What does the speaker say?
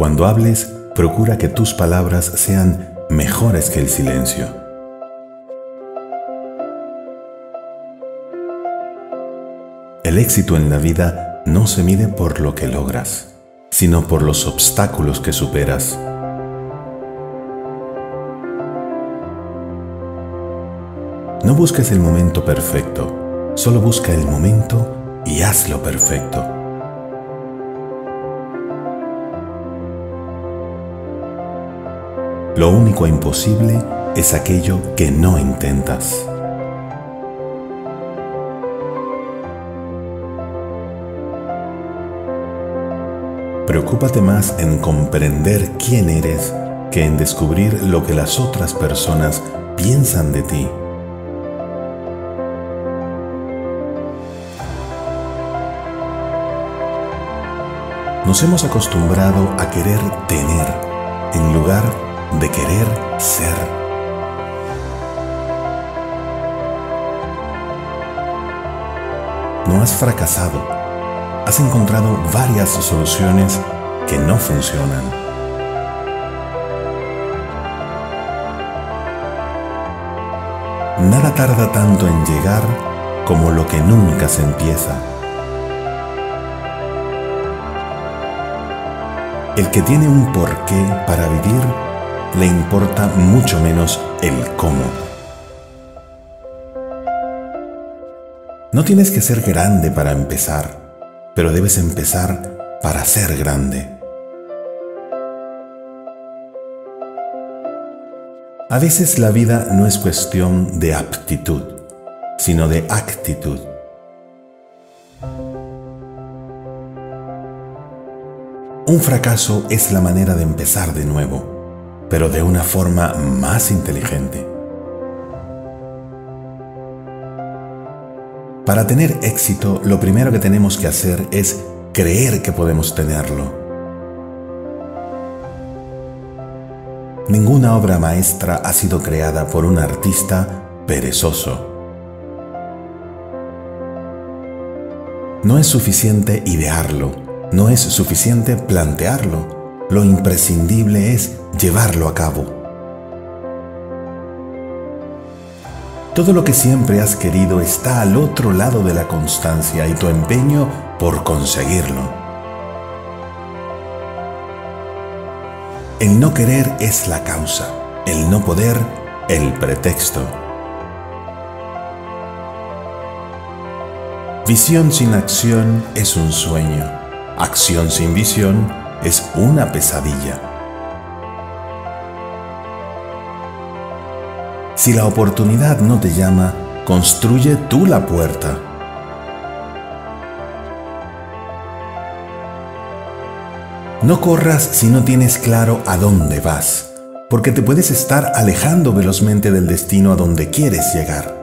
Cuando hables, procura que tus palabras sean mejores que el silencio. El éxito en la vida no se mide por lo que logras, sino por los obstáculos que superas. No busques el momento perfecto, solo busca el momento y hazlo perfecto. Lo único imposible es aquello que no intentas. Preocúpate más en comprender quién eres que en descubrir lo que las otras personas piensan de ti. Nos hemos acostumbrado a querer tener en lugar de querer ser. No has fracasado. Has encontrado varias soluciones que no funcionan. Nada tarda tanto en llegar como lo que nunca se empieza. El que tiene un porqué para vivir le importa mucho menos el cómo. No tienes que ser grande para empezar, pero debes empezar para ser grande. A veces la vida no es cuestión de aptitud, sino de actitud. Un fracaso es la manera de empezar de nuevo, pero de una forma más inteligente. Para tener éxito, lo primero que tenemos que hacer es creer que podemos tenerlo. Ninguna obra maestra ha sido creada por un artista perezoso. No es suficiente idearlo, no es suficiente plantearlo, lo imprescindible es llevarlo a cabo. Todo lo que siempre has querido está al otro lado de la constancia y tu empeño por conseguirlo. El no querer es la causa, el no poder el pretexto. Visión sin acción es un sueño. Acción sin visión es una pesadilla. Si la oportunidad no te llama, construye tú la puerta. No corras si no tienes claro a dónde vas, porque te puedes estar alejando velozmente del destino a donde quieres llegar.